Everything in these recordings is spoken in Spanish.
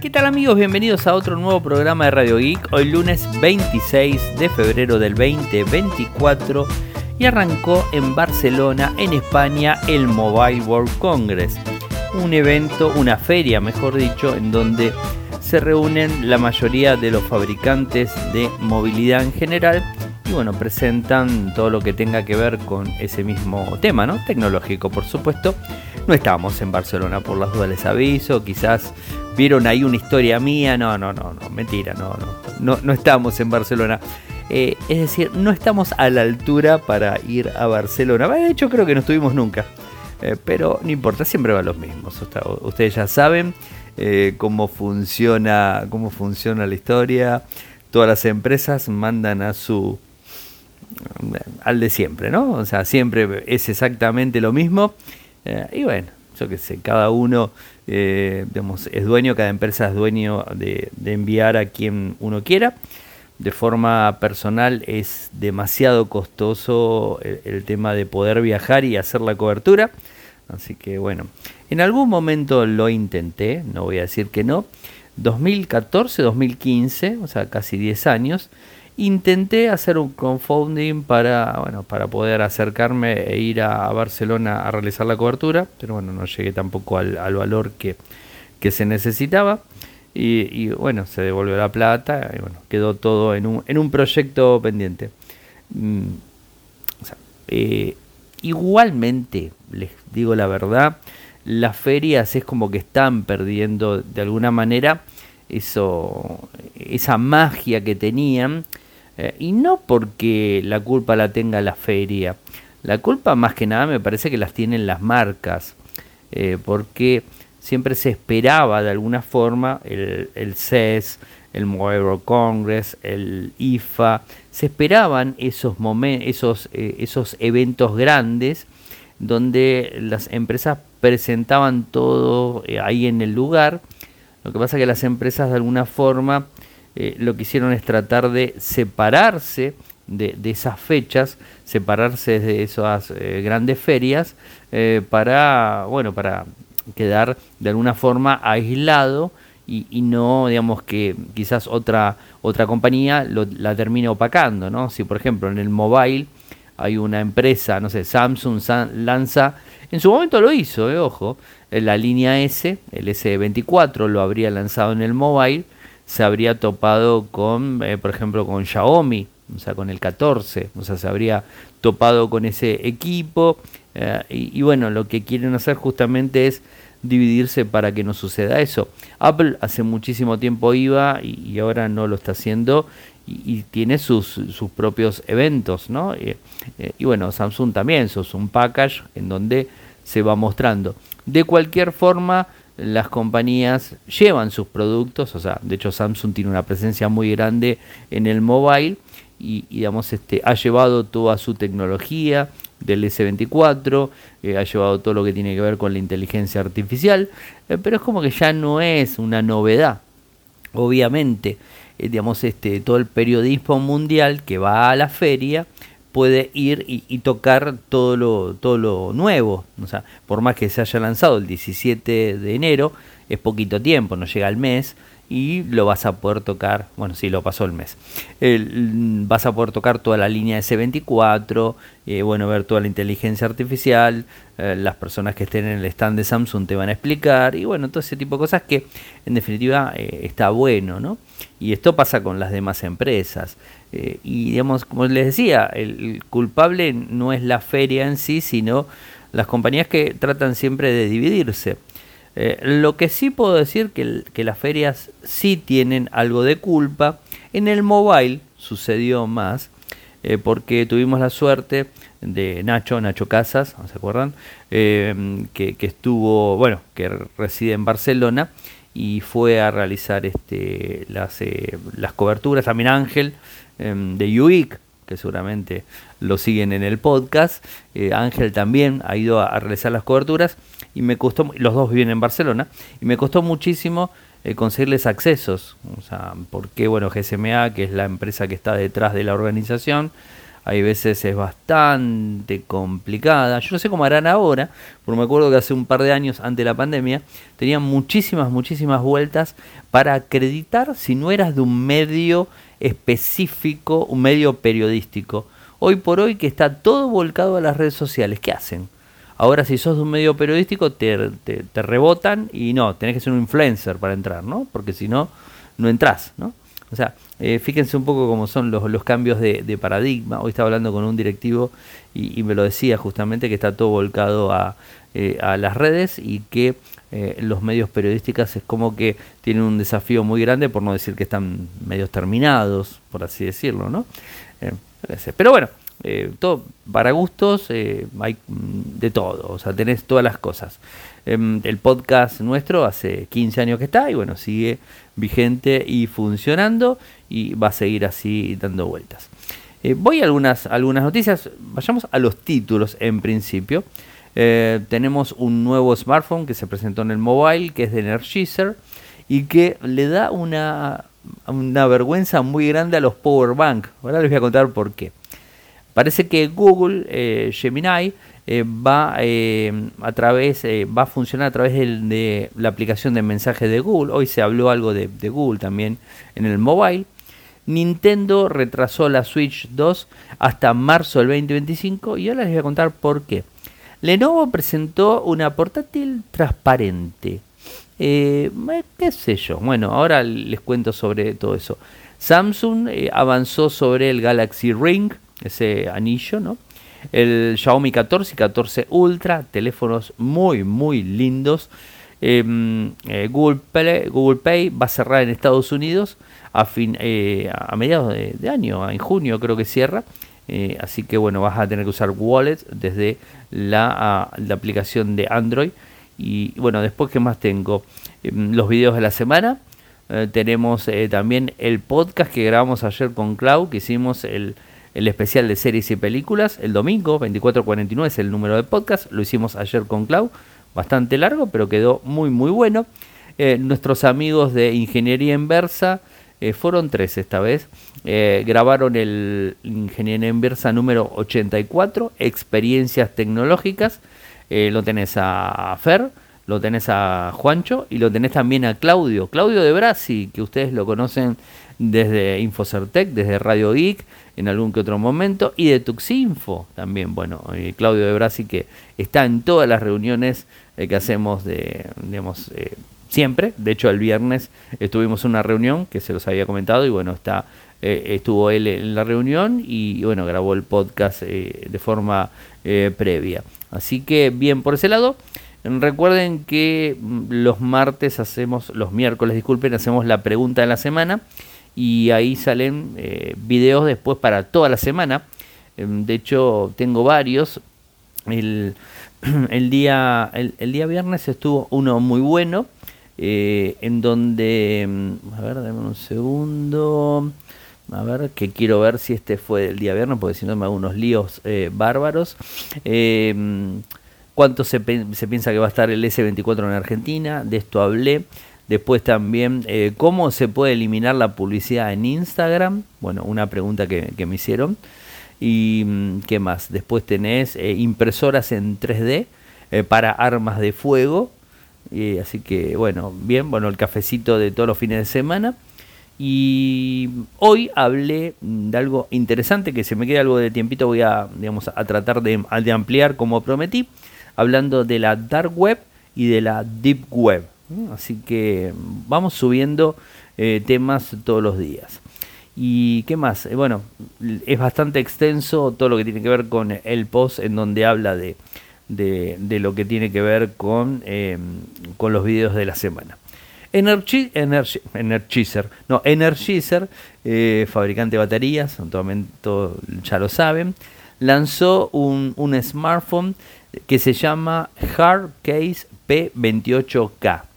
¿Qué tal amigos? Bienvenidos a otro nuevo programa de Radio Geek. Hoy lunes 26 de febrero del 2024 y arrancó en Barcelona, en España, el Mobile World Congress. Un evento, una feria mejor dicho, en donde se reúnen la mayoría de los fabricantes de movilidad en general y bueno, presentan todo lo que tenga que ver con ese mismo tema, ¿no? Tecnológico, por supuesto. No estábamos en Barcelona, por las dudas les aviso, quizás vieron ahí una historia mía, no, no, no, no, mentira, no, no, no, no estamos en Barcelona. Eh, es decir, no estamos a la altura para ir a Barcelona. De hecho, creo que no estuvimos nunca. Eh, pero no importa, siempre van los mismos. ustedes ya saben eh, cómo funciona, cómo funciona la historia. Todas las empresas mandan a su al de siempre, ¿no? O sea, siempre es exactamente lo mismo. y bueno, yo qué sé, cada uno digamos, es dueño, cada empresa es dueño de, enviar a quien uno quiera de forma personal es demasiado costoso el, tema de poder viajar y hacer la cobertura. Así que bueno, en algún momento lo intenté, no voy a decir que no. 2014, 2015, o sea, casi 10 años, intenté hacer un confounding para, bueno, para poder acercarme e ir a Barcelona a realizar la cobertura, pero bueno, no llegué tampoco al, valor que, que se necesitaba. Y, bueno, se devolvió la plata y bueno, quedó todo en un, en un proyecto pendiente. Mm, eh, igualmente, les digo la verdad, las ferias es como que están perdiendo de alguna manera eso, esa magia que tenían. Eh, y no porque la culpa la tenga la feria. La culpa más que nada me parece que las tienen las marcas. Eh, porque siempre se esperaba de alguna forma el, CES, el Mobile Congress, el IFA, se esperaban esos, esos, eh, esos eventos grandes donde las empresas presentaban todo ahí en el lugar. Lo que pasa es que las empresas de alguna forma eh, lo que hicieron es tratar de separarse de, de esas fechas, separarse de esas grandes ferias para, bueno, para quedar de alguna forma aislado y, no, digamos, que quizás otra, otra compañía lo, la termine opacando, ¿no? Si, por ejemplo, en el mobile hay una empresa, no sé, Samsung lanza, en su momento lo hizo, eh, ojo, la línea S, el S24 lo habría lanzado en el mobile, se habría topado con, eh, por ejemplo, con Xiaomi, o sea, con el 14, o sea, se habría topado con ese equipo, eh, y, bueno, lo que quieren hacer justamente es dividirse para que no suceda eso. Apple hace muchísimo tiempo iba y, ahora no lo está haciendo y, tiene sus, sus, propios eventos, ¿no? Eh, y bueno, Samsung también, eso es un package en donde se va mostrando. De cualquier forma, las compañías llevan sus productos, o sea, de hecho Samsung tiene una presencia muy grande en el mobile y, digamos, este, ha llevado toda su tecnología del S24, eh, ha llevado todo lo que tiene que ver con la inteligencia artificial, eh, pero es como que ya no es una novedad. Obviamente, eh, digamos, este, todo el periodismo mundial que va a la feria puede ir y, y, tocar todo lo, todo lo nuevo. O sea, por más que se haya lanzado el 17 de enero, es poquito tiempo, no llega al mes, y lo vas a poder tocar, bueno, sí, lo pasó el mes, vas a poder tocar toda la línea S24, eh, bueno, ver toda la inteligencia artificial, eh, las personas que estén en el stand de Samsung te van a explicar, y bueno, todo ese tipo de cosas que en definitiva eh, está bueno, ¿no? Y esto pasa con las demás empresas. y digamos, como les decía, el culpable no es la feria en sí, sino las compañías que tratan siempre de dividirse. Eh, lo que sí puedo decir que, que las ferias sí tienen algo de culpa. En el mobile sucedió más, eh, porque tuvimos la suerte de Nacho, Nacho Casas, ¿se acuerdan? Eh, que, estuvo, bueno, que reside en Barcelona y fue a realizar este, las, las coberturas, también Ángel de UIC, que seguramente lo siguen en el podcast. Ángel también ha ido a realizar las coberturas y me costó, los dos viven en Barcelona, y me costó muchísimo eh, conseguirles accesos, o sea, porque bueno, GSMA, que es la empresa que está detrás de la organización, hay veces es bastante complicada. Yo no sé cómo harán ahora, porque me acuerdo que hace un par de años, antes de la pandemia, tenían muchísimas, muchísimas vueltas para acreditar si no eras de un medio específico, un medio periodístico. Hoy por hoy que está todo volcado a las redes sociales, ¿qué hacen? Ahora si sos de un medio periodístico te, te, rebotan y no, tenés que ser un influencer para entrar, ¿no? Porque si no, no entras, ¿no? O sea, eh, fíjense un poco cómo son los, los cambios de, paradigma. Hoy estaba hablando con un directivo y, me lo decía justamente que está todo volcado a, eh, a las redes y que eh, los medios periodísticos es como que tienen un desafío muy grande, por no decir que están medios terminados, por así decirlo, ¿no? pero bueno, todo para gustos hay mm, de todo, o sea, tenés todas las cosas. Em, el podcast nuestro hace 15 años que está y bueno, sigue vigente y funcionando y va a seguir así dando vueltas. Eh, voy a algunas, algunas noticias, vayamos a los títulos en principio. Eh, tenemos un nuevo smartphone que se presentó en el mobile, que es de Energizer, y que le da una, una vergüenza muy grande a los power bank. Ahora les voy a contar por qué. Parece que Google eh, Gemini eh, va eh, a través va a funcionar a través de, la aplicación de mensajes de Google. Hoy se habló algo de, Google también en el mobile. Nintendo retrasó la Switch 2 hasta marzo del 2025 y ahora les voy a contar por qué. Lenovo presentó una portátil transparente. ¿Qué sé yo? Bueno, ahora les cuento sobre todo eso. Samsung avanzó sobre el Galaxy Ring ese anillo, ¿no? El Xiaomi 14 y 14 Ultra, teléfonos muy, muy lindos. Em, eh, Google, Pay, va a cerrar en Estados Unidos a, fin, eh, a mediados de, año, en junio creo que cierra. Eh, así que bueno, vas a tener que usar Wallet desde la, la aplicación de Android. Y bueno, después, ¿qué más tengo? Em, los videos de la semana. tenemos también el podcast que grabamos ayer con Clau, que hicimos el, el especial de series y películas el domingo, 2449 es el número de podcast, lo hicimos ayer con Clau, bastante largo, pero quedó muy muy bueno. Eh, nuestros amigos de Ingeniería Inversa, eh, fueron tres esta vez, eh, grabaron el Ingeniería Inversa número 84, Experiencias Tecnológicas, lo tenés a Fer, lo tenés a Juancho y lo tenés también a Claudio, Claudio de Brasi, que ustedes lo conocen desde Infocertec, desde Radio Geek, en algún que otro momento, y de Tuxinfo también, bueno, eh, Claudio de Brasi que está en todas las reuniones eh, que hacemos de, digamos, eh, siempre, de hecho el viernes estuvimos en una reunión que se los había comentado y bueno, está, estuvo él en la reunión y bueno, grabó el podcast de forma previa. Así que bien por ese lado. Recuerden que mm, los martes hacemos, los miércoles, disculpen, hacemos la pregunta de la semana y ahí salen eh, videos después para toda la semana. Em, de hecho, tengo varios. El, día, el, día viernes estuvo uno muy bueno, eh, en donde, em, a ver, dame un segundo, a ver, que quiero ver si este fue el día viernes, porque si no me hago unos líos eh, bárbaros. Em, ¿Cuánto se, se piensa que va a estar el S24 en Argentina? De esto hablé. Después también, eh, ¿cómo se puede eliminar la publicidad en Instagram? Bueno, una pregunta que, me hicieron. ¿Y mm, qué más? Después tenés eh, impresoras en 3D eh, para armas de fuego. así que, bueno, bien, bueno, el cafecito de todos los fines de semana. Y hoy hablé de algo interesante, que se me queda algo de tiempito, voy a, digamos, a tratar de ampliar como prometí, hablando de la dark web y de la deep web. Así que vamos subiendo eh, temas todos los días. ¿Y qué más? Eh, bueno, es bastante extenso todo lo que tiene que ver con el post en donde habla de, de, lo que tiene que ver con, em, con los videos de la semana. Energy, Energizer, no, Energizer, eh, fabricante de baterías, todos ya lo saben, lanzó un, un smartphone que se llama Hard Case P28K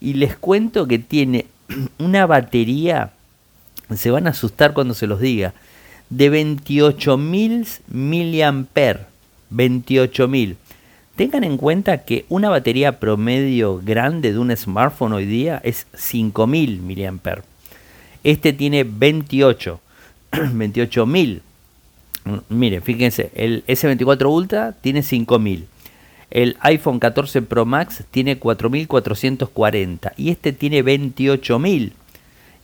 y les cuento que tiene una batería, se van a asustar cuando se los diga, de 28.000 miliamper. 28.000. Tengan en cuenta que una batería promedio grande de un smartphone hoy día es 5.000 miliamper. Este tiene 28. 28.000. Mm, mire, fíjense, el S24 Ultra tiene 5000. El iPhone 14 Pro Max tiene 4440 y este tiene 28000.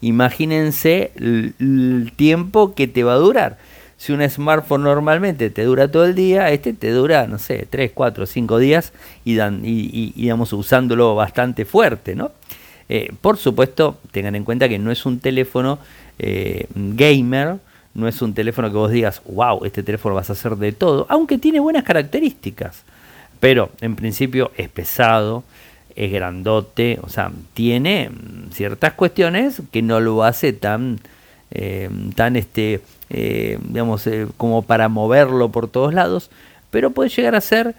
Imagínense el, tiempo que te va a durar. Si un smartphone normalmente te dura todo el día, este te dura, no sé, 3, 4, 5 días y, dan, y, digamos, usándolo bastante fuerte, ¿no? Eh, por supuesto, tengan en cuenta que no es un teléfono eh, gamer, no es un teléfono que vos digas, wow, este teléfono vas a hacer de todo, aunque tiene buenas características. Pero en principio es pesado, es grandote, o sea, tiene ciertas cuestiones que no lo hace tan, eh, tan este, eh, digamos, eh, como para moverlo por todos lados, pero puede llegar a ser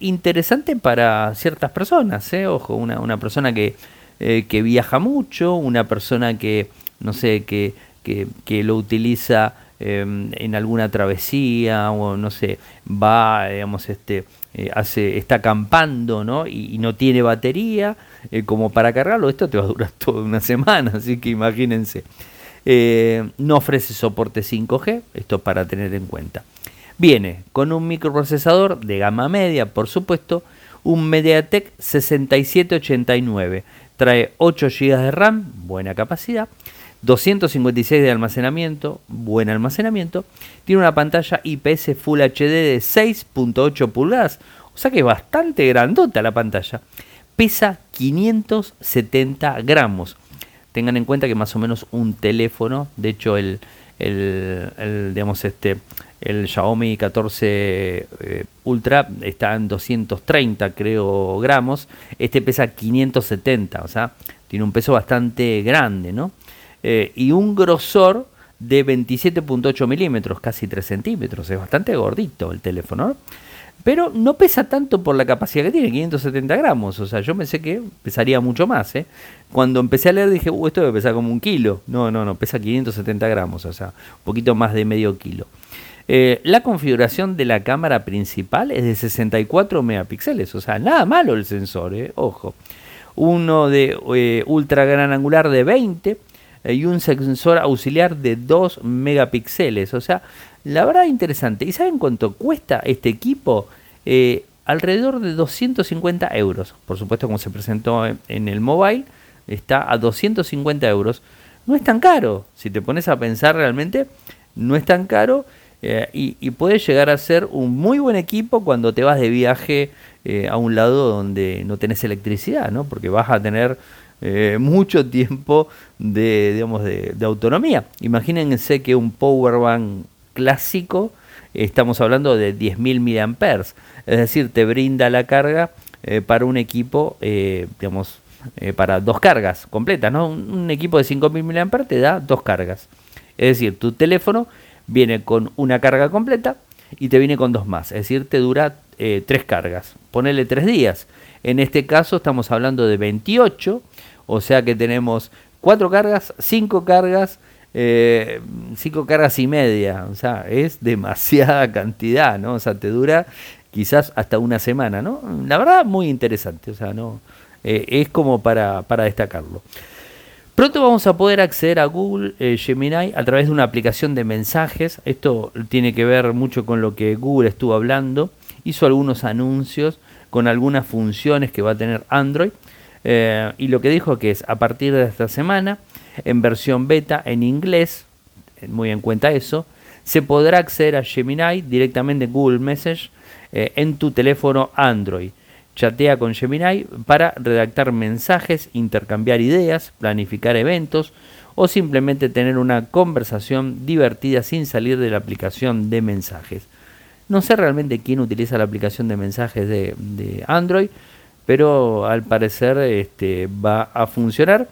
interesante para ciertas personas, ojo, una, una persona que, que viaja mucho, una persona que, no sé, que, que, que lo utiliza en alguna travesía o no sé, va, digamos, este, eh, hace, está acampando ¿no? Y, no tiene batería eh, como para cargarlo, esto te va a durar toda una semana, así que imagínense. Eh, no ofrece soporte 5G, esto para tener en cuenta. Viene con un microprocesador de gama media, por supuesto, un MediaTek 6789. Trae 8 GB de RAM, buena capacidad. 256 de almacenamiento, buen almacenamiento. Tiene una pantalla IPS Full HD de 6.8 pulgadas, o sea que es bastante grandota la pantalla. Pesa 570 gramos. Tengan en cuenta que más o menos un teléfono, de hecho el, el, digamos este, el Xiaomi 14 eh, Ultra está en 230 creo gramos, este pesa 570, o sea, tiene un peso bastante grande, ¿no? Eh, y un grosor de 27.8 milímetros, casi 3 centímetros. Es bastante gordito el teléfono, pero no pesa tanto por la capacidad que tiene, 570 gramos. O sea, yo pensé que pesaría mucho más. ¿eh? Cuando empecé a leer dije, uh, esto debe pesar como un kilo. No, no, no, pesa 570 gramos, o sea, un poquito más de medio kilo. Eh, la configuración de la cámara principal es de 64 megapíxeles, o sea, nada malo el sensor, ojo. Uno de ultra gran angular de 20 y un sensor auxiliar de 2 megapíxeles. O sea, la verdad interesante. ¿Y saben cuánto cuesta este equipo? Eh, alrededor de 250 euros. Por supuesto, como se presentó en el mobile, está a 250 euros. No es tan caro. Si te pones a pensar realmente, no es tan caro. Eh, y, puede llegar a ser un muy buen equipo cuando te vas de viaje eh, a un lado donde no tenés electricidad, ¿no? Porque vas a tener eh, mucho tiempo de, digamos, de, autonomía. Imagínense que un power bank clásico, estamos hablando de 10.000 mAh, es decir, te brinda la carga eh, para un equipo, eh, digamos, para dos cargas completas, ¿no? Un, equipo de 5.000 mAh te da dos cargas. Es decir, tu teléfono viene con una carga completa y te viene con dos más, es decir, te dura tres cargas. Ponele tres días. En este caso estamos hablando de 28 o sea que tenemos cuatro cargas, cinco cargas, eh, cinco cargas y media. O sea, es demasiada cantidad, ¿no? O sea, te dura quizás hasta una semana, ¿no? La verdad, muy interesante. O sea, no eh, es como para, para destacarlo. Pronto vamos a poder acceder a Google eh, Gemini a través de una aplicación de mensajes. Esto tiene que ver mucho con lo que Google estuvo hablando. Hizo algunos anuncios con algunas funciones que va a tener Android. Eh, y lo que dijo que es a partir de esta semana, en versión beta en inglés, eh, muy en cuenta eso, se podrá acceder a Gemini directamente en Google Message eh, en tu teléfono Android. Chatea con Gemini para redactar mensajes, intercambiar ideas, planificar eventos o simplemente tener una conversación divertida sin salir de la aplicación de mensajes. No sé realmente quién utiliza la aplicación de mensajes de Android, pero al parecer este, va a funcionar.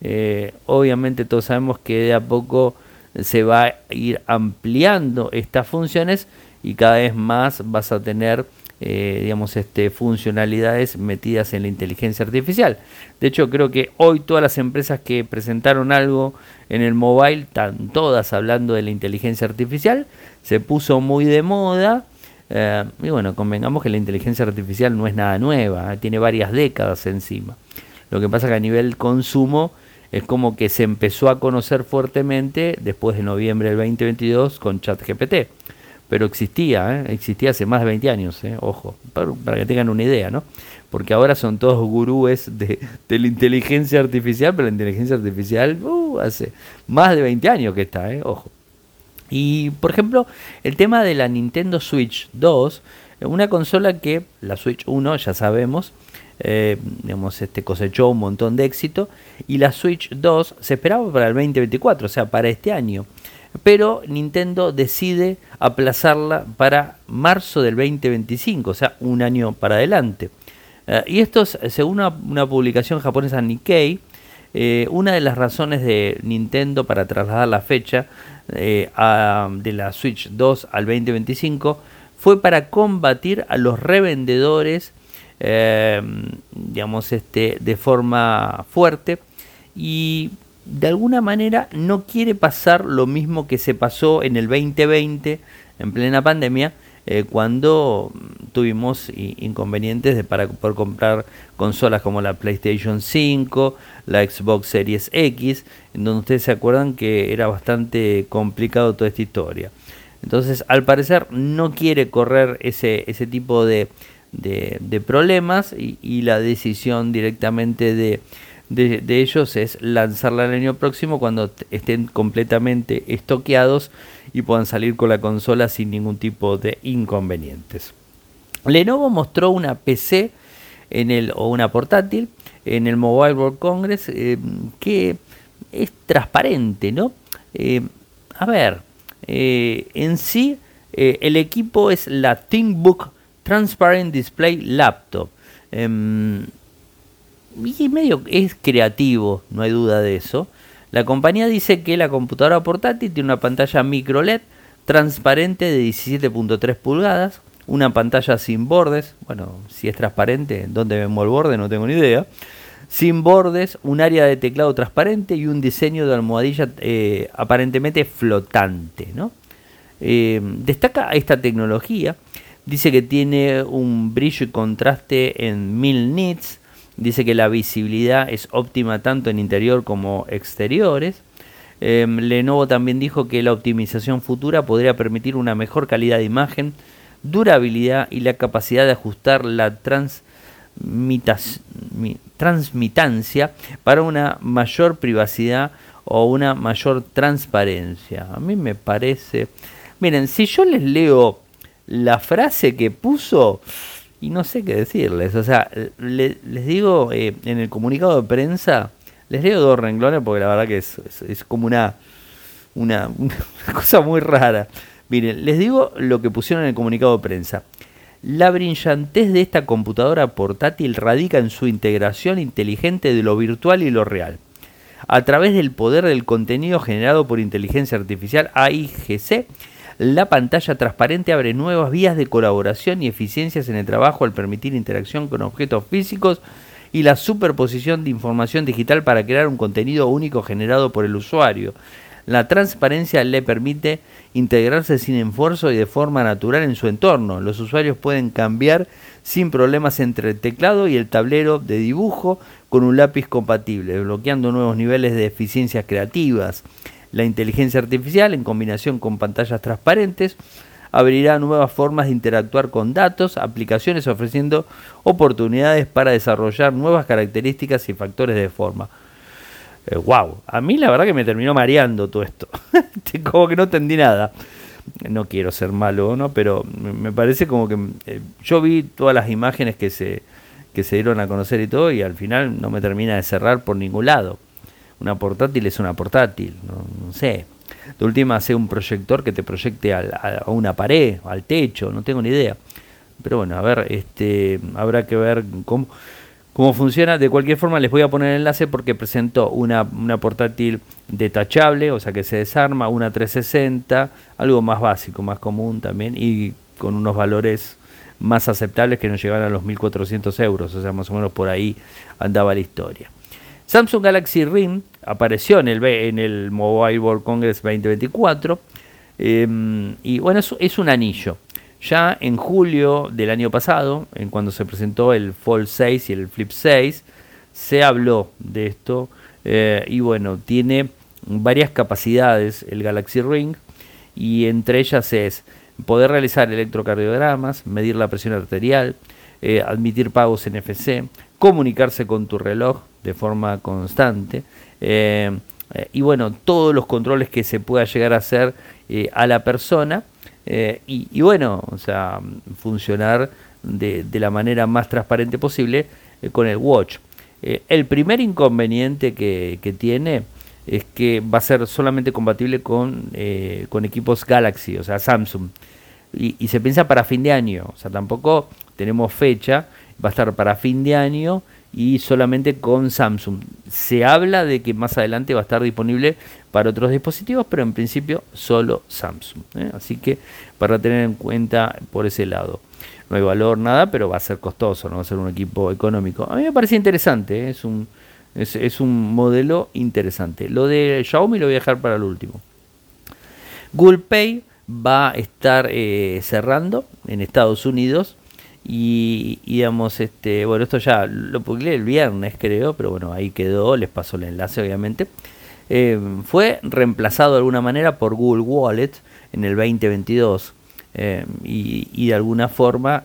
Eh, obviamente todos sabemos que de a poco se va a ir ampliando estas funciones y cada vez más vas a tener eh, digamos este, funcionalidades metidas en la inteligencia artificial. De hecho creo que hoy todas las empresas que presentaron algo en el mobile están todas hablando de la inteligencia artificial. Se puso muy de moda eh, y bueno, convengamos que la inteligencia artificial no es nada nueva, eh, tiene varias décadas encima. Lo que pasa que a nivel consumo es como que se empezó a conocer fuertemente después de noviembre del 2022 con ChatGPT. pero existía, ¿eh? existía hace más de 20 años, ojo, para, que tengan una idea, ¿no? Porque ahora son todos gurúes de, la inteligencia artificial, pero la inteligencia artificial uh, hace más de 20 años que está, ojo. Y por ejemplo, el tema de la Nintendo Switch 2, una consola que la Switch 1 ya sabemos, eh, digamos, este cosechó un montón de éxito y la Switch 2 se esperaba para el 2024, o sea, para este año pero Nintendo decide aplazarla para marzo del 2025, o sea, un año para adelante. Eh, y esto es, según una, publicación japonesa Nikkei, eh, una de las razones de Nintendo para trasladar la fecha eh, de la Switch 2 al 2025 fue para combatir a los revendedores, digamos, este, de forma fuerte y de alguna manera no quiere pasar lo mismo que se pasó en el 2020, en plena pandemia, eh, cuando tuvimos inconvenientes de, para poder comprar consolas como la PlayStation 5, la Xbox Series X, en donde ustedes se acuerdan que era bastante complicado toda esta historia. Entonces, al parecer, no quiere correr ese, ese tipo de, de, problemas y la decisión directamente de de, ellos es lanzarla el año próximo cuando estén completamente estoqueados y puedan salir con la consola sin ningún tipo de inconvenientes. Lenovo mostró una PC en el, o una portátil en el Mobile World Congress eh, que es transparente, ¿no? Eh, a ver, eh, en sí el equipo es la ThinkBook Transparent Display Laptop. Y medio es creativo, no hay duda de eso. La compañía dice que la computadora portátil tiene una pantalla micro LED transparente de 17.3 pulgadas, una pantalla sin bordes, bueno, si es transparente, ¿dónde vemos el borde? No tengo ni idea. Sin bordes, un área de teclado transparente y un diseño de almohadilla eh, aparentemente flotante. ¿no? Eh, destaca esta tecnología, dice que tiene un brillo y contraste en 1000 nits, Dice que la visibilidad es óptima tanto en interior como exteriores. Em, Lenovo también dijo que la optimización futura podría permitir una mejor calidad de imagen, durabilidad y la capacidad de ajustar la transmitancia para una mayor privacidad o una mayor transparencia. A mí me parece... Miren, si yo les leo la frase que puso, y no sé qué decirles. O sea, les digo eh, en el comunicado de prensa, les leo dos renglones porque la verdad que es, es, como una, una, una, cosa muy rara. Miren, les digo lo que pusieron en el comunicado de prensa. La brillantez de esta computadora portátil radica en su integración inteligente de lo virtual y lo real. A través del poder del contenido generado por inteligencia artificial AIGC, la pantalla transparente abre nuevas vías de colaboración y eficiencias en el trabajo al permitir interacción con objetos físicos y la superposición de información digital para crear un contenido único generado por el usuario. La transparencia le permite integrarse sin esfuerzo y de forma natural en su entorno. Los usuarios pueden cambiar sin problemas entre el teclado y el tablero de dibujo con un lápiz compatible, bloqueando nuevos niveles de eficiencias creativas. La inteligencia artificial, en combinación con pantallas transparentes, abrirá nuevas formas de interactuar con datos, aplicaciones ofreciendo oportunidades para desarrollar nuevas características y factores de forma. wow, eh, a mí la verdad que me terminó mareando todo esto. como que no entendí nada. No quiero ser malo, ¿no? Pero me parece como que eh, yo vi todas las imágenes que se, que se dieron a conocer y todo, y al final no me termina de cerrar por ningún lado. Una portátil es una portátil, no, sé. De última, hace un proyector que te proyecte a, una pared, al techo, no tengo ni idea. Pero bueno, a ver, este, habrá que ver cómo, cómo funciona. De cualquier forma, les voy a poner el enlace porque presentó una, una portátil detachable, o sea que se desarma, una 360, algo más básico, más común también, y con unos valores más aceptables que no llegaran a los 1.400 euros, o sea, más o menos por ahí andaba la historia. Samsung Galaxy Ring apareció en el, Mobile World Congress 2024 em, y bueno, es, es, un anillo. Ya en julio del año pasado, en cuando se presentó el Fold 6 y el Flip 6, se habló de esto eh, y bueno, tiene varias capacidades el Galaxy Ring y entre ellas es poder realizar electrocardiogramas, medir la presión arterial, eh, admitir pagos NFC, comunicarse con tu reloj de forma constante. Eh, eh, y bueno, todos los controles que se pueda llegar a hacer a la persona. Y, bueno, o sea, funcionar de, la manera más transparente posible con el watch. el primer inconveniente que, tiene es que va a ser solamente compatible con, eh, con equipos Galaxy, o sea, Samsung. Y, se piensa para fin de año, o sea, tampoco tenemos fecha, va a estar para fin de año y solamente con Samsung. Se habla de que más adelante va a estar disponible para otros dispositivos, pero en principio solo Samsung. ¿eh? Así que para tener en cuenta por ese lado. No hay valor, nada, pero va a ser costoso, no va a ser un equipo económico. A mí me parece interesante, ¿eh? es un es, un modelo interesante. Lo de Xiaomi lo voy a dejar para el último. Google Pay va a estar eh, cerrando en Estados Unidos y, digamos, este, bueno, esto ya lo publiqué el viernes creo, pero bueno, ahí quedó, les pasó el enlace obviamente. Eh, fue reemplazado de alguna manera por Google Wallet en el 2022 eh, y, y, de alguna forma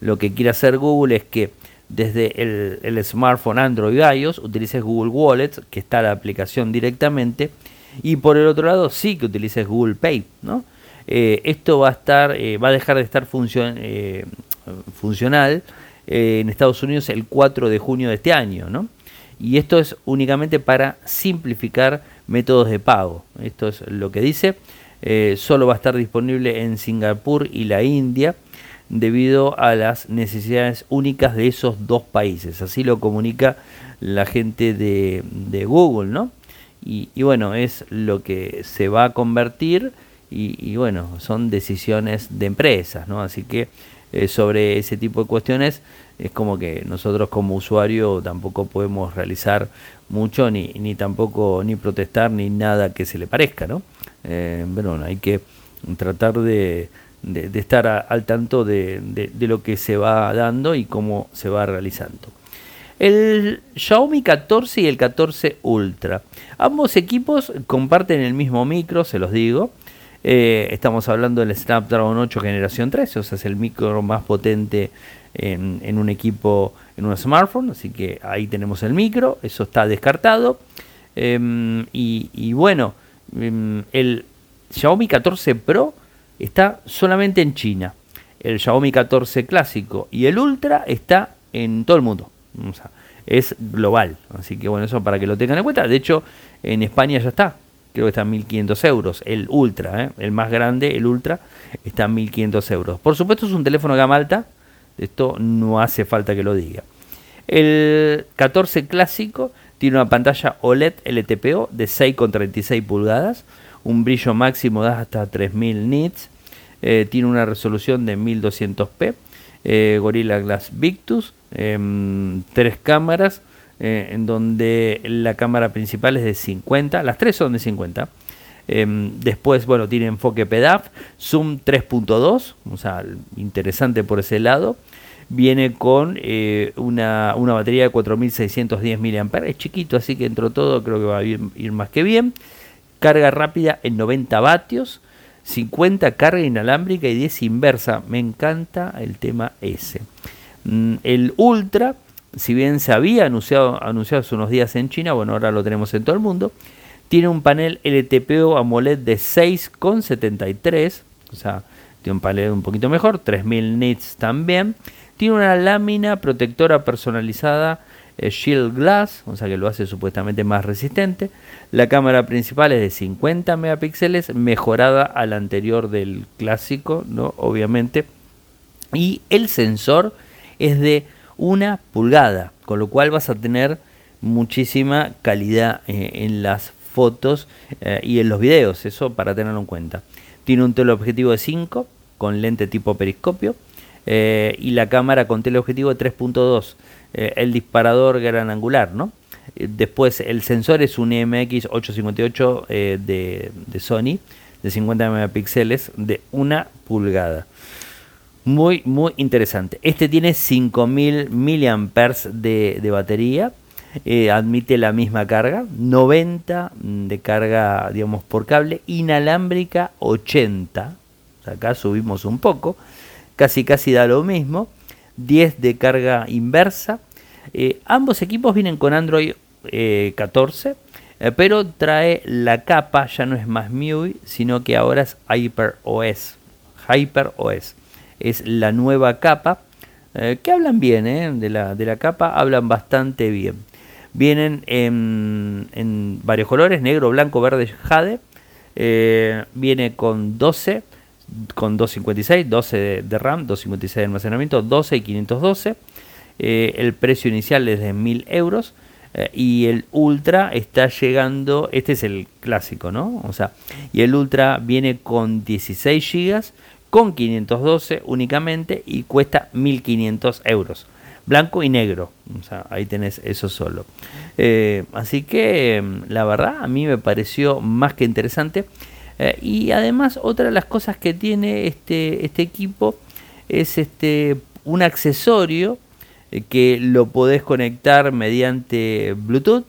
lo que quiere hacer Google es que desde el, smartphone Android iOS utilices Google Wallet, que está la aplicación directamente, y por el otro lado sí que utilices Google Pay, ¿no? Eh, esto va a estar, eh, va a dejar de estar eh, funcional en Estados Unidos el 4 de junio de este año, ¿no? Y esto es únicamente para simplificar métodos de pago. Esto es lo que dice. solo va a estar disponible en Singapur y la India debido a las necesidades únicas de esos dos países. Así lo comunica la gente de, Google, ¿no? Y, bueno, es lo que se va a convertir y, bueno, son decisiones de empresas, ¿no? Así que eh, sobre ese tipo de cuestiones es como que nosotros como usuario tampoco podemos realizar mucho ni, ni tampoco ni protestar ni nada que se le parezca, ¿no? Eh, bueno, hay que tratar de de, estar al tanto de, lo que se va dando y cómo se va realizando. El Xiaomi 14 y el 14 Ultra. Ambos equipos comparten el mismo micro, se los digo. Eh, estamos hablando del Snapdragon 8 generación 3, o sea, es el micro más potente en, un equipo, en un smartphone. Así que ahí tenemos el micro, eso está descartado. Em, y, y, bueno, em, el Xiaomi 14 Pro está solamente en China. El Xiaomi 14 clásico y el Ultra está en todo el mundo. es global. Así que bueno, eso para que lo tengan en cuenta. De hecho, en España ya está. Creo que está en 1500 euros. El Ultra, ¿eh? el más grande, el Ultra, está en 1500 euros. Por supuesto, es un teléfono de gama alta. Esto no hace falta que lo diga. El 14 clásico tiene una pantalla OLED LTPO de 6,36 pulgadas un brillo máximo de hasta 3000 nits, eh, tiene una resolución de 1200p, eh, Gorilla Glass Victus, em, tres cámaras, eh, en donde la cámara principal es de 50, las tres son de 50. Em, después, bueno, tiene enfoque PEDAF, zoom 3.2, o sea, interesante por ese lado. Viene con una, una, batería de 4610 mAh, es chiquito, así que entre todo creo que va a ir más que bien carga rápida en 90 vatios, 50 carga inalámbrica y 10 inversa. Me encanta el tema ese. Mm, el Ultra, si bien se había anunciado, anunciado hace unos días en China, bueno, ahora lo tenemos en todo el mundo, tiene un panel LTPO AMOLED de 6,73, o sea, tiene un panel un poquito mejor, 3000 nits también. Tiene una lámina protectora personalizada Shield Glass, o sea que lo hace supuestamente más resistente. La cámara principal es de 50 megapíxeles, mejorada a la anterior del clásico, ¿no? obviamente. Y el sensor es de una pulgada, con lo cual vas a tener muchísima calidad eh, en las fotos eh, y en los videos, eso para tenerlo en cuenta. Tiene un teleobjetivo de 5 con lente tipo periscopio eh, y la cámara con teleobjetivo de 3.2 eh, el disparador gran angular, ¿no? Después el sensor es un MX 858 eh, de, Sony de 50 megapíxeles de una pulgada. Muy, muy interesante. Este tiene 5000 mAh de, de batería. admite la misma carga, 90 de carga, digamos, por cable, inalámbrica 80, acá subimos un poco, casi casi da lo mismo, 10 de carga inversa. Eh, ambos equipos vienen con Android 14, eh, eh, pero trae la capa, ya no es más MIUI, sino que ahora es HyperOS. HyperOS es la nueva capa, que hablan bien de, la, de la capa, hablan bastante bien. Vienen en, varios colores, negro, blanco, verde, jade. viene con 12 con 256, 12 de, RAM, 256 de almacenamiento, 12 y 512. Eh, el precio inicial es de 1000 euros. Eh, y el Ultra está llegando, este es el clásico, ¿no? O sea, y el Ultra viene con 16 GB, con 512 únicamente y cuesta 1500 euros. Blanco y negro, o sea, ahí tenés eso solo. Eh, así que la verdad a mí me pareció más que interesante. Eh, y además otra de las cosas que tiene este, este equipo es este, un accesorio eh, que lo podés conectar mediante Bluetooth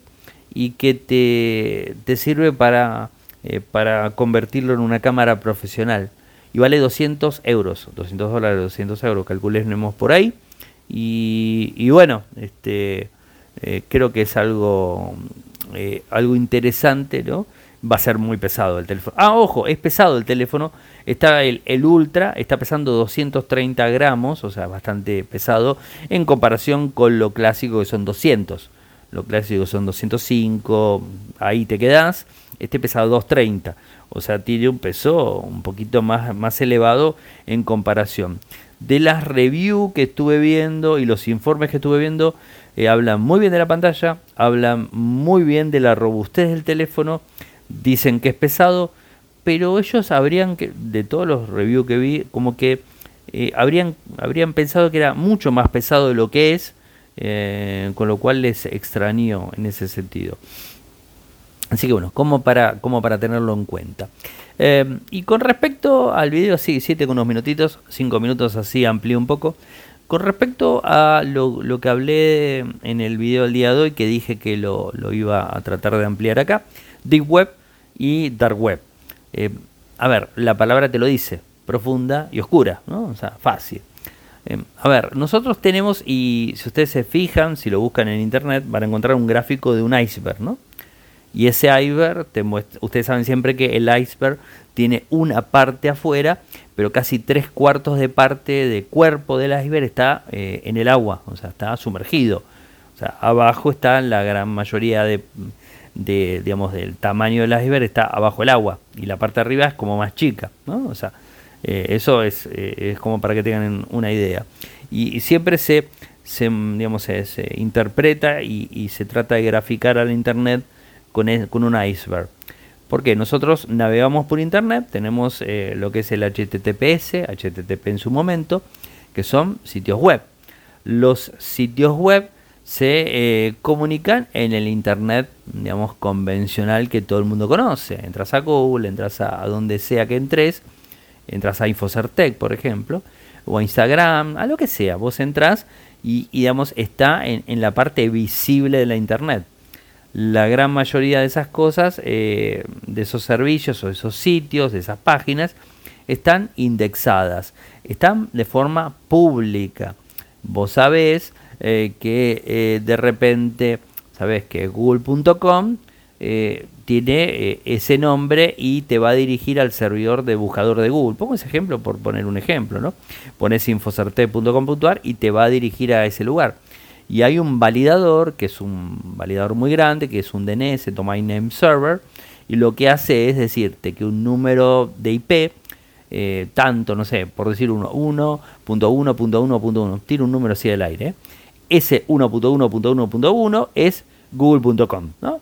y que te, te sirve para, para convertirlo en una cámara profesional. Y vale 200 euros, 200 dólares, 200 euros, calculemos por ahí. Y, bueno, este, creo que es algo, algo interesante, ¿no? va a ser muy pesado el teléfono. Ah, ojo, es pesado el teléfono. Está el, el, Ultra, está pesando 230 gramos, o sea, bastante pesado, en comparación con lo clásico que son 200. Lo clásico son 205, ahí te quedas. Este pesa 230, o sea, tiene un peso un poquito más, más elevado en comparación. De las reviews que estuve viendo y los informes que estuve viendo, eh, hablan muy bien de la pantalla, hablan muy bien de la robustez del teléfono dicen que es pesado, pero ellos habrían, que, de todos los reviews que vi, como que eh, habrían, habrían pensado que era mucho más pesado de lo que es, eh, con lo cual les extrañó en ese sentido. Así que bueno, como para, para tenerlo en cuenta. Eh, y con respecto al video, sí, 7 con unos minutitos, 5 minutos así amplío un poco. Con respecto a lo, lo, que hablé en el video del día de hoy, que dije que lo, lo iba a tratar de ampliar acá, Deep Web y Dark Web. Eh, a ver, la palabra te lo dice, profunda y oscura, ¿no? O sea, fácil. Eh, a ver, nosotros tenemos, y si ustedes se fijan, si lo buscan en internet, van a encontrar un gráfico de un iceberg, ¿no? Y ese iceberg, te muestra, ustedes saben siempre que el iceberg tiene una parte afuera, pero casi tres cuartos de parte de cuerpo del iceberg está eh, en el agua, o sea, está sumergido. O sea, abajo está la gran mayoría de, de, digamos, del tamaño del iceberg está abajo el agua y la parte de arriba es como más chica, ¿no? O sea, eh, eso es, eh, es, como para que tengan una idea. Y, siempre se, se, digamos, se, interpreta y, se trata de graficar al Internet con, con un iceberg. Porque nosotros navegamos por Internet, tenemos eh, lo que es el HTTPS, HTTP en su momento, que son sitios web. Los sitios web se comunican en el Internet, digamos, convencional que todo el mundo conoce. Entras a Google, entras a, donde sea que entres, entras a Infocertec, por ejemplo, o a Instagram, a lo que sea. Vos entras y, digamos, está en, la parte visible de la Internet. La gran mayoría de esas cosas, eh, de esos servicios o esos sitios, de esas páginas, están indexadas, están de forma pública. Vos sabés eh, que eh, de repente, sabes que google.com eh, tiene ese nombre y te va a dirigir al servidor de buscador de Google. Pongo ese ejemplo por poner un ejemplo, ¿no? Pones infocerte.com.ar y te va a dirigir a ese lugar. Y hay un validador, que es un validador muy grande, que es un DNS, Domain Name Server, y lo que hace es decirte que un número de IP, tanto, no sé, por decir uno, 1.1.1.1, tiene un número así del aire, ese 1.1.1.1 es google.com. ¿no?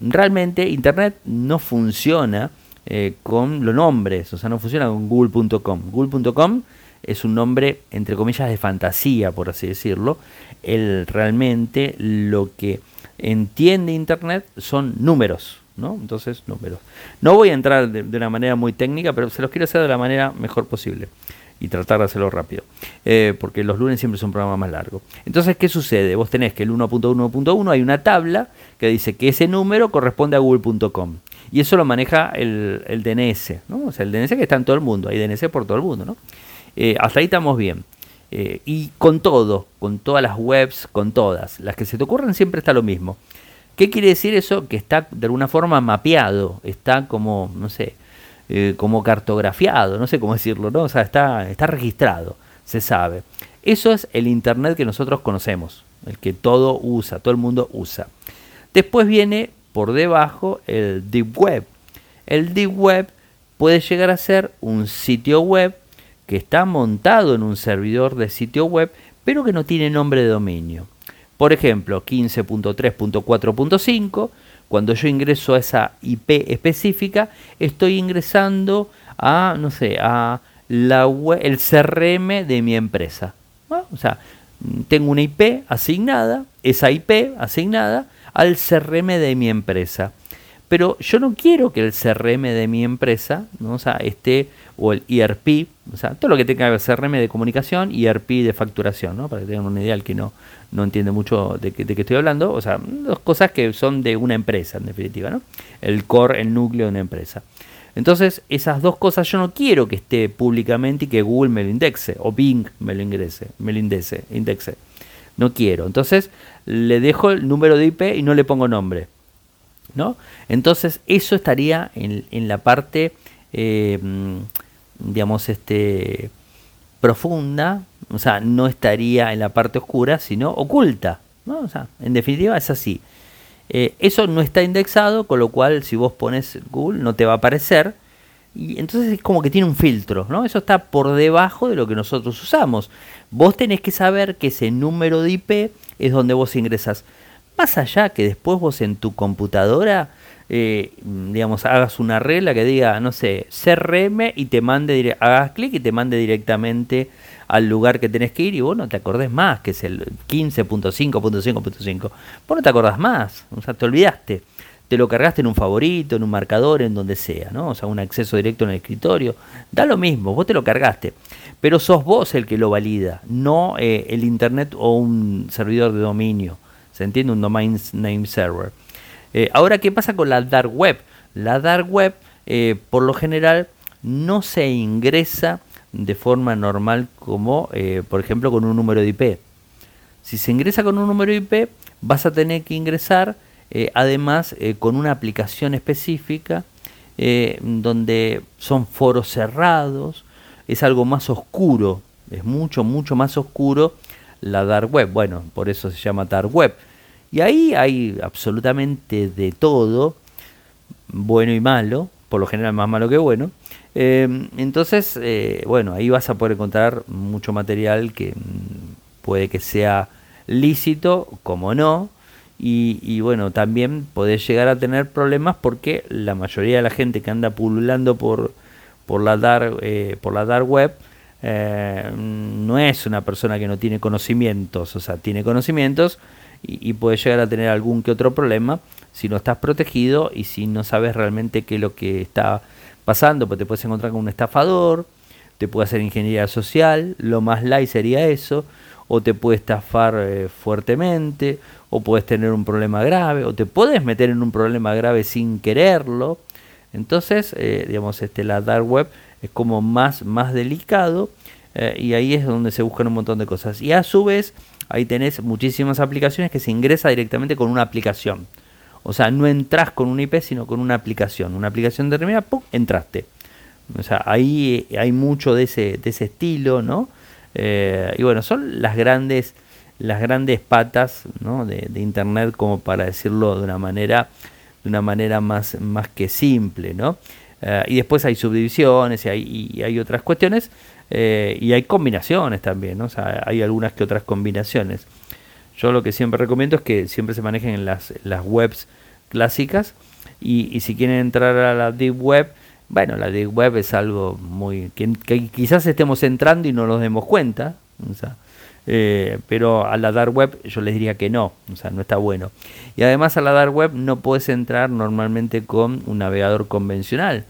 Realmente Internet no funciona eh, con los nombres, o sea, no funciona con google.com. Google.com es un nombre, entre comillas, de fantasía, por así decirlo. El, realmente lo que entiende Internet son números. ¿no? Entonces, números. No voy a entrar de, de una manera muy técnica, pero se los quiero hacer de la manera mejor posible y tratar de hacerlo rápido. Eh, porque los lunes siempre son un programa más largo. Entonces, ¿qué sucede? Vos tenés que el 1.1.1 hay una tabla que dice que ese número corresponde a google.com. Y eso lo maneja el, el DNS, ¿no? O sea, el DNS que está en todo el mundo, hay DNS por todo el mundo, ¿no? Eh, hasta ahí estamos bien. Eh, y con todo, con todas las webs, con todas, las que se te ocurran siempre está lo mismo. ¿Qué quiere decir eso? Que está de alguna forma mapeado, está como, no sé, eh, como cartografiado, no sé cómo decirlo, ¿no? O sea, está, está registrado, se sabe. Eso es el Internet que nosotros conocemos, el que todo usa, todo el mundo usa. Después viene por debajo el Deep Web. El Deep Web puede llegar a ser un sitio web que está montado en un servidor de sitio web, pero que no tiene nombre de dominio. Por ejemplo, 15.3.4.5, cuando yo ingreso a esa IP específica, estoy ingresando a, no sé, a la el CRM de mi empresa. O sea, tengo una IP asignada, esa IP asignada al CRM de mi empresa. Pero yo no quiero que el CRM de mi empresa, ¿no? o sea, esté, o el ERP, o sea, todo lo que tenga ver CRM de comunicación ERP de facturación, ¿no? Para que tengan una idea el que no, no entiende mucho de, qué estoy hablando. O sea, dos cosas que son de una empresa, en definitiva, ¿no? El core, el núcleo de una empresa. Entonces, esas dos cosas yo no quiero que esté públicamente y que Google me lo indexe, o Bing me lo ingrese, me lo indexe, indexe. No quiero. Entonces, le dejo el número de IP y no le pongo nombre. ¿no? Entonces, eso estaría en, en la parte, eh, digamos, este, profunda, o sea, no estaría en la parte oscura, sino oculta, ¿no? O sea, en definitiva es así. Eh, eso no está indexado, con lo cual si vos pones Google no te va a aparecer. Y entonces es como que tiene un filtro, ¿no? Eso está por debajo de lo que nosotros usamos. Vos tenés que saber que ese número de IP es donde vos ingresas. Más allá que después vos en tu computadora, eh, digamos, hagas una regla que diga, no sé, CRM y te mande, hagas clic y te mande directamente al lugar que tenés que ir y vos no te acordés más, que es el 15.5.5.5. Vos no te acordás más, o sea, te olvidaste. Te lo cargaste en un favorito, en un marcador, en donde sea, ¿no? O sea, un acceso directo en el escritorio. Da lo mismo, vos te lo cargaste. Pero sos vos el que lo valida, no eh, el Internet o un servidor de dominio. ¿Se entiende? Un domain name server. Eh, ahora, ¿qué pasa con la dark web? La dark web, eh, por lo general, no se ingresa de forma normal como, eh, por ejemplo, con un número de IP. Si se ingresa con un número de IP, vas a tener que ingresar, además, con una aplicación específica, donde son foros cerrados, es algo más oscuro, es mucho, mucho más oscuro la dark web. Bueno, por eso se llama dark web. Y ahí hay absolutamente de todo, bueno y malo, por lo general más malo que bueno. Em, entonces, eh, bueno, ahí vas a poder encontrar mucho material que mm, puede que sea lícito, como no. Y, bueno, también podés llegar a tener problemas porque la mayoría de la gente que anda pululando por, por, la, dark, eh, por la dark web eh, no es una persona que no tiene conocimientos, o sea, tiene conocimientos, y, puedes llegar a tener algún que otro problema si no estás protegido y si no sabes realmente qué es lo que está pasando, pues te puedes encontrar con un estafador, te puede hacer ingeniería social, lo más light sería eso, o te puede estafar eh, fuertemente, o puedes tener un problema grave, o te puedes meter en un problema grave sin quererlo. Entonces, eh, digamos, este, la dark web es como más, más delicado eh, y ahí es donde se buscan un montón de cosas. Y a su vez, ahí tenés muchísimas aplicaciones que se ingresa directamente con una aplicación. O sea, no entras con un IP, sino con una aplicación. Una aplicación determinada, ¡pum! entraste. O sea, ahí hay mucho de ese, de ese estilo, ¿no? Eh, y bueno, son las grandes, las grandes patas ¿no? de, Internet, como para decirlo de una manera, de una manera más, más que simple, ¿no? Eh, y después hay subdivisiones y hay, y hay otras cuestiones eh, y hay combinaciones también, o sea, hay algunas que otras combinaciones. Yo lo que siempre recomiendo es que siempre se manejen en las, las webs clásicas y, si quieren entrar a la Deep Web, bueno, la Deep Web es algo muy... que, quizás estemos entrando y no nos demos cuenta, eh, pero a la Dark Web yo les diría que no, o sea, no está bueno. Y además a la Dark Web no puedes entrar normalmente con un navegador convencional.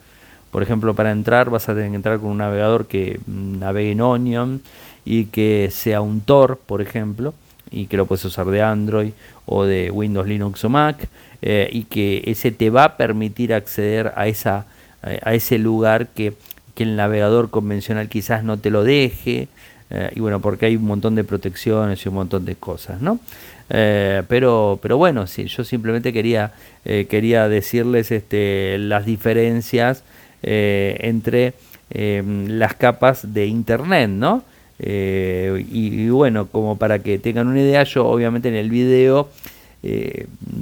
Por ejemplo, para entrar vas a tener que entrar con un navegador que navegue en Onion y que sea un Tor, por ejemplo. y que lo puedes usar de Android o de Windows, Linux o Mac y que ese te va a permitir acceder a, esa, a ese lugar que, que el navegador convencional quizás no te lo deje. y bueno, porque hay un montón de protecciones y un montón de cosas, ¿no? Eh, pero, pero bueno, sí, yo simplemente quería, eh, quería decirles este, las diferencias eh, entre las capas de Internet, ¿no? Y, bueno, como para que tengan una idea, yo obviamente en el video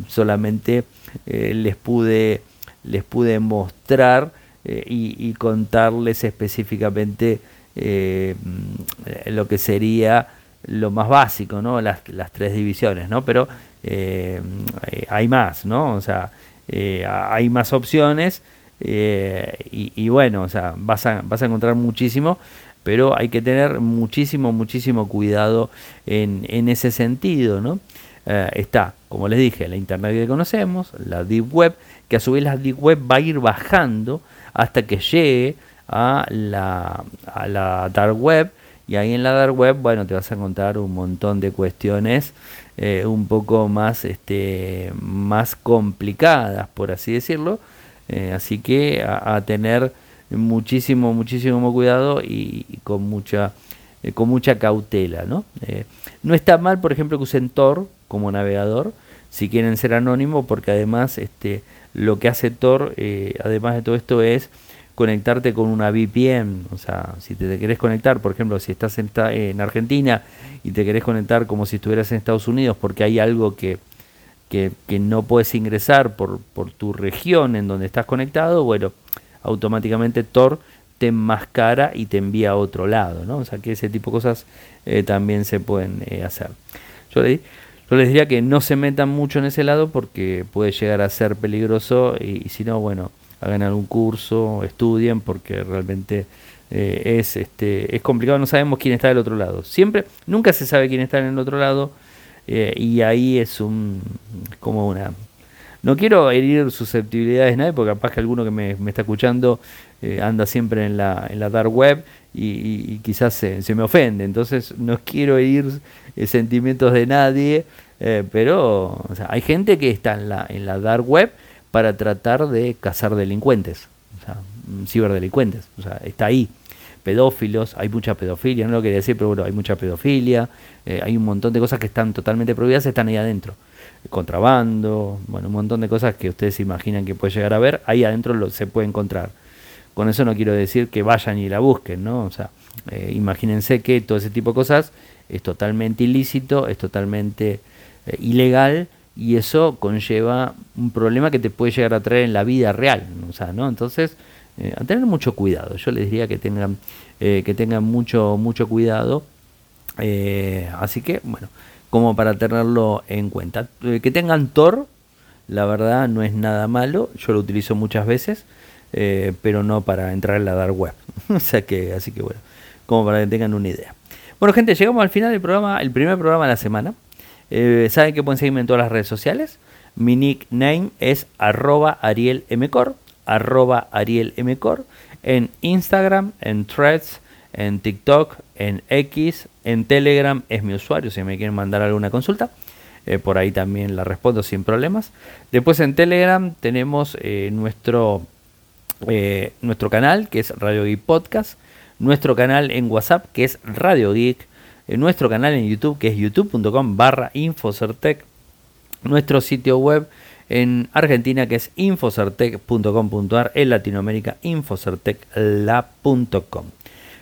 solamente les pude les pude mostrar y, y, contarles específicamente lo que sería lo más básico, ¿no? Las, las tres divisiones, ¿no? Pero eh, hay más, ¿no? O sea, eh, hay más opciones eh, y, bueno, o sea, vas a, vas a encontrar muchísimo, pero hay que tener muchísimo, muchísimo cuidado en, en ese sentido, ¿no? está, como les dije, la Internet que conocemos, la Deep Web, que a su vez la Deep Web va a ir bajando hasta que llegue a la, a la Dark Web, y ahí en la dark web, bueno, te vas a encontrar un montón de cuestiones eh, un poco más, este, más complicadas, por así decirlo. Eh, así que a, tener muchísimo, muchísimo cuidado y, con mucha, eh, con mucha cautela, ¿no? no está mal, por ejemplo, que usen Tor como navegador, si quieren ser anónimo, porque además, este, lo que hace Tor, además de todo esto, es conectarte con una VPN, o sea, si te, querés conectar, por ejemplo, si estás en, Argentina y te querés conectar como si estuvieras en Estados Unidos porque hay algo que, que, no puedes ingresar por, tu región en donde estás conectado, bueno, automáticamente Tor te enmascara y te envía a otro lado, ¿no? O sea que ese tipo de cosas eh, también se pueden eh, hacer. Yo, yo les diría que no se metan mucho en ese lado porque puede llegar a ser peligroso y si no, bueno, hagan algún curso, estudien, porque realmente eh, es, este, es complicado, no sabemos quién está del otro lado. Siempre, nunca se sabe quién está en el otro lado, eh, y ahí es un como una no quiero herir susceptibilidades de nadie, porque capaz que alguno que me, está escuchando eh, anda siempre en la, en la dark web y, quizás se, se, me ofende. Entonces no quiero herir sentimientos de nadie, pero hay gente que está en la, en la dark web para tratar de cazar delincuentes, o sea, mm, ciberdelincuentes, o sea, está ahí. Pedófilos, hay mucha pedofilia, no lo quería decir, pero bueno, hay mucha pedofilia, eh, hay un montón de cosas que están totalmente prohibidas, están ahí adentro. Contrabando, bueno, un montón de cosas que ustedes imaginan que puede llegar a ver, ahí adentro lo, se puede encontrar. Con eso no quiero decir que vayan y la busquen, ¿no? O sea, eh, imagínense que todo ese tipo de cosas es totalmente ilícito, es totalmente eh, ilegal y eso conlleva un problema que te puede llegar a traer en la vida real, o sea, ¿no? Entonces, eh, a tener mucho cuidado. Yo les diría que tengan, eh, que tengan mucho, mucho cuidado. Eh, así que, bueno, como para tenerlo en cuenta. que tengan Tor, la verdad no es nada malo. Yo lo utilizo muchas veces, pero no para entrar en la dark web. o sea que, así que bueno, como para que tengan una idea. Bueno, gente, llegamos al final del programa, el primer programa de la semana. Saben que pueden seguirme en todas las redes sociales. Mi nickname es arroba arielmcor, arroba arielmcor, en Instagram, en Threads, en TikTok, en X, en Telegram es mi usuario si me quieren mandar alguna consulta. Eh, por ahí también la respondo sin problemas. Después en Telegram tenemos eh, nuestro, nuestro canal que es Radio Geek Podcast, nuestro canal en WhatsApp que es Radio Geek, nuestro canal en YouTube que es youtube.com barra Infocertec, nuestro sitio web en Argentina que es infocertec.com.ar, en Latinoamérica infocertecla.com.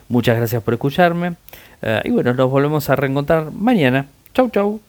Muchas gracias por escucharme eh, y bueno, nos volvemos a reencontrar mañana. Chau chau.